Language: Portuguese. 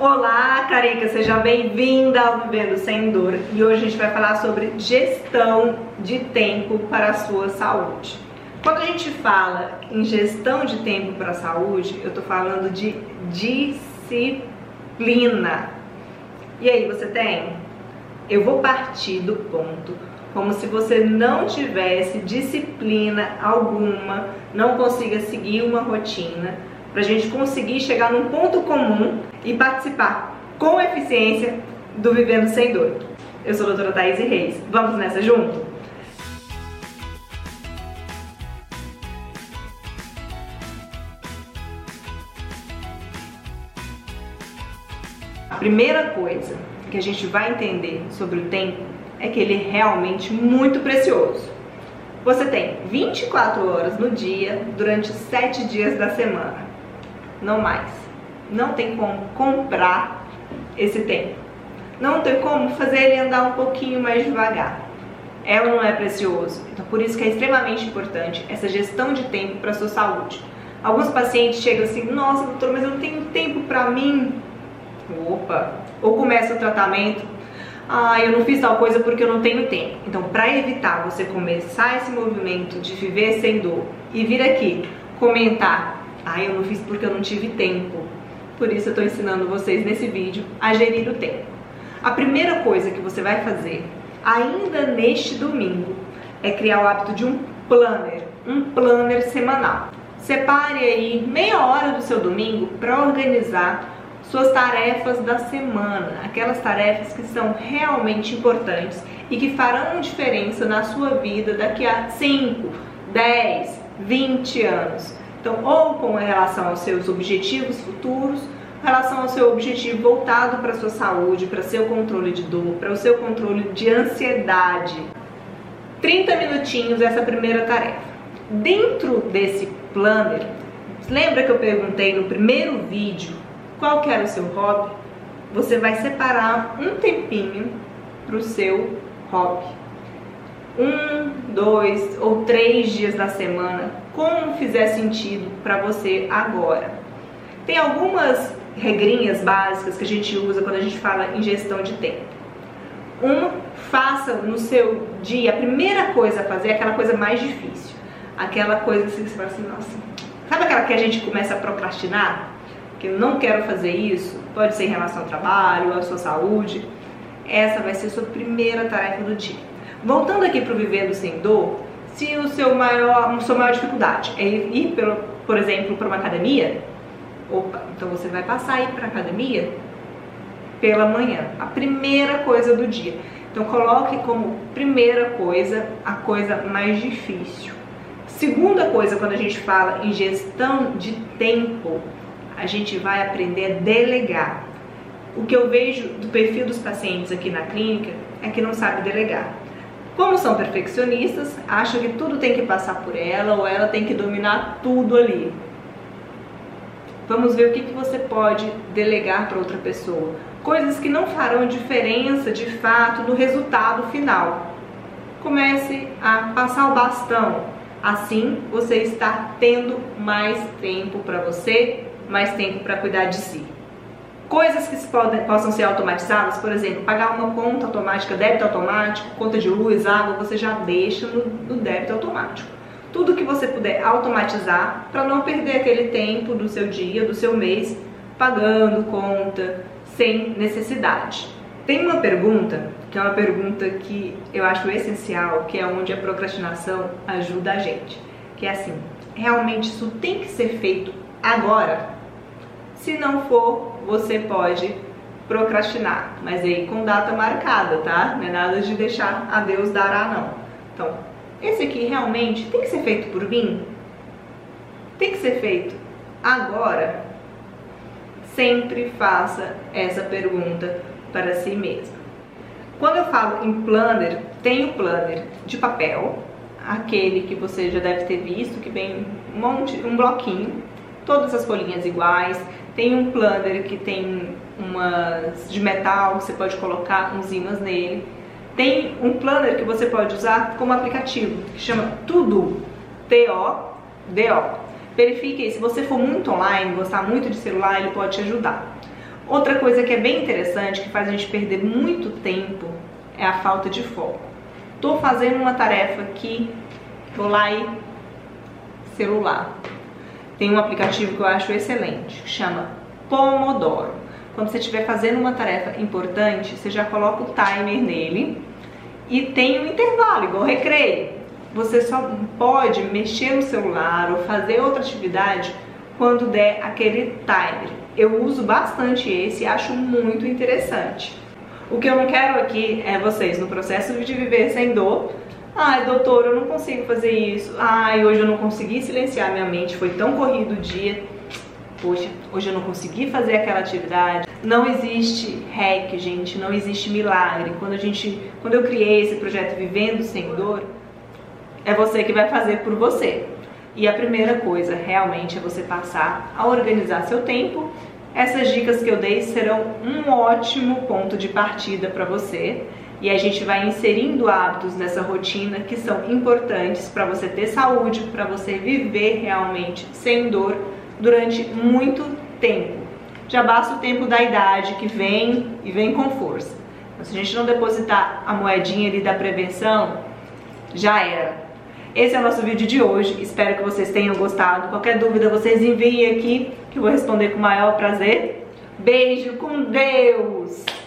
Olá, Carica, seja bem-vinda ao Vivendo Sem Dor e hoje a gente vai falar sobre gestão de tempo para a sua saúde. Quando a gente fala em gestão de tempo para a saúde, eu tô falando de disciplina. E aí, você tem? Eu vou partir do ponto como se você não tivesse disciplina alguma, não consiga seguir uma rotina, para a gente conseguir chegar num ponto comum e participar com eficiência do Vivendo Sem Dor. Eu sou a doutora Thaís Reis. Vamos nessa junto? A primeira coisa que a gente vai entender sobre o tempo é que ele é realmente muito precioso. Você tem 24 horas no dia durante 7 dias da semana. Não mais. Não tem como comprar esse tempo. Não tem como fazer ele andar um pouquinho mais devagar. Ela não é precioso. Então por isso que é extremamente importante essa gestão de tempo para sua saúde. Alguns pacientes chegam assim: "Nossa, doutor, mas eu não tenho tempo para mim". Opa, ou começa o tratamento ah, eu não fiz tal coisa porque eu não tenho tempo. Então, para evitar você começar esse movimento de viver sem dor e vir aqui comentar, ah, eu não fiz porque eu não tive tempo. Por isso eu estou ensinando vocês nesse vídeo a gerir o tempo. A primeira coisa que você vai fazer, ainda neste domingo, é criar o hábito de um planner, um planner semanal. Separe aí meia hora do seu domingo para organizar suas tarefas da semana, aquelas tarefas que são realmente importantes e que farão diferença na sua vida daqui a 5, 10, 20 anos. Então, ou com relação aos seus objetivos futuros, relação ao seu objetivo voltado para a sua saúde, para seu controle de dor, para o seu controle de ansiedade. 30 minutinhos essa primeira tarefa. Dentro desse planner, lembra que eu perguntei no primeiro vídeo qual que era o seu hobby, você vai separar um tempinho para o seu hobby. Um, dois ou três dias da semana, como fizer sentido para você agora. Tem algumas regrinhas básicas que a gente usa quando a gente fala em gestão de tempo. Uma, faça no seu dia, a primeira coisa a fazer é aquela coisa mais difícil. Aquela coisa que você fala assim, nossa, sabe aquela que a gente começa a procrastinar? que eu não quero fazer isso, pode ser em relação ao trabalho, à sua saúde, essa vai ser a sua primeira tarefa do dia. Voltando aqui para o Vivendo Sem Dor, se o seu maior, a sua maior dificuldade é ir, pelo, por exemplo, para uma academia, opa, então você vai passar a ir para a academia pela manhã, a primeira coisa do dia. Então coloque como primeira coisa a coisa mais difícil. Segunda coisa, quando a gente fala em gestão de tempo, a gente vai aprender a delegar. O que eu vejo do perfil dos pacientes aqui na clínica é que não sabe delegar. Como são perfeccionistas, acham que tudo tem que passar por ela ou ela tem que dominar tudo ali. Vamos ver o que, que você pode delegar para outra pessoa. Coisas que não farão diferença de fato no resultado final. Comece a passar o bastão. Assim você está tendo mais tempo para você mais tempo para cuidar de si. Coisas que podem, possam ser automatizadas, por exemplo, pagar uma conta automática, débito automático, conta de luz, água, você já deixa no, no débito automático. Tudo que você puder automatizar para não perder aquele tempo do seu dia, do seu mês, pagando conta, sem necessidade. Tem uma pergunta, que é uma pergunta que eu acho essencial, que é onde a procrastinação ajuda a gente. Que é assim, realmente isso tem que ser feito agora? Se não for, você pode procrastinar, mas aí com data marcada, tá? Não é nada de deixar a Deus dará não. Então, esse aqui realmente tem que ser feito por mim? Tem que ser feito agora? Sempre faça essa pergunta para si mesmo. Quando eu falo em planner, tem o planner de papel, aquele que você já deve ter visto, que vem um monte, um bloquinho, todas as folhinhas iguais, tem um planner que tem umas de metal, você pode colocar uns ímãs nele. Tem um planner que você pode usar como aplicativo, que chama Tudo, T-O-D-O. Verifique se você for muito online, gostar muito de celular, ele pode te ajudar. Outra coisa que é bem interessante, que faz a gente perder muito tempo, é a falta de foco. Tô fazendo uma tarefa aqui, vou lá e celular. Tem um aplicativo que eu acho excelente, que chama Pomodoro. Quando você estiver fazendo uma tarefa importante, você já coloca o timer nele e tem um intervalo, igual recreio. Você só pode mexer no celular ou fazer outra atividade quando der aquele timer. Eu uso bastante esse e acho muito interessante. O que eu não quero aqui é vocês no processo de viver sem dor. Ai, doutor, eu não consigo fazer isso. Ai, hoje eu não consegui silenciar minha mente, foi tão corrido o dia. Poxa, hoje eu não consegui fazer aquela atividade. Não existe hack, gente, não existe milagre. Quando a gente, quando eu criei esse projeto Vivendo sem Dor, é você que vai fazer por você. E a primeira coisa realmente é você passar a organizar seu tempo. Essas dicas que eu dei serão um ótimo ponto de partida para você. E a gente vai inserindo hábitos nessa rotina que são importantes para você ter saúde, para você viver realmente sem dor durante muito tempo. Já basta o tempo da idade que vem e vem com força. Então, se a gente não depositar a moedinha ali da prevenção, já era. Esse é o nosso vídeo de hoje, espero que vocês tenham gostado. Qualquer dúvida vocês enviem aqui, que eu vou responder com o maior prazer. Beijo, com Deus!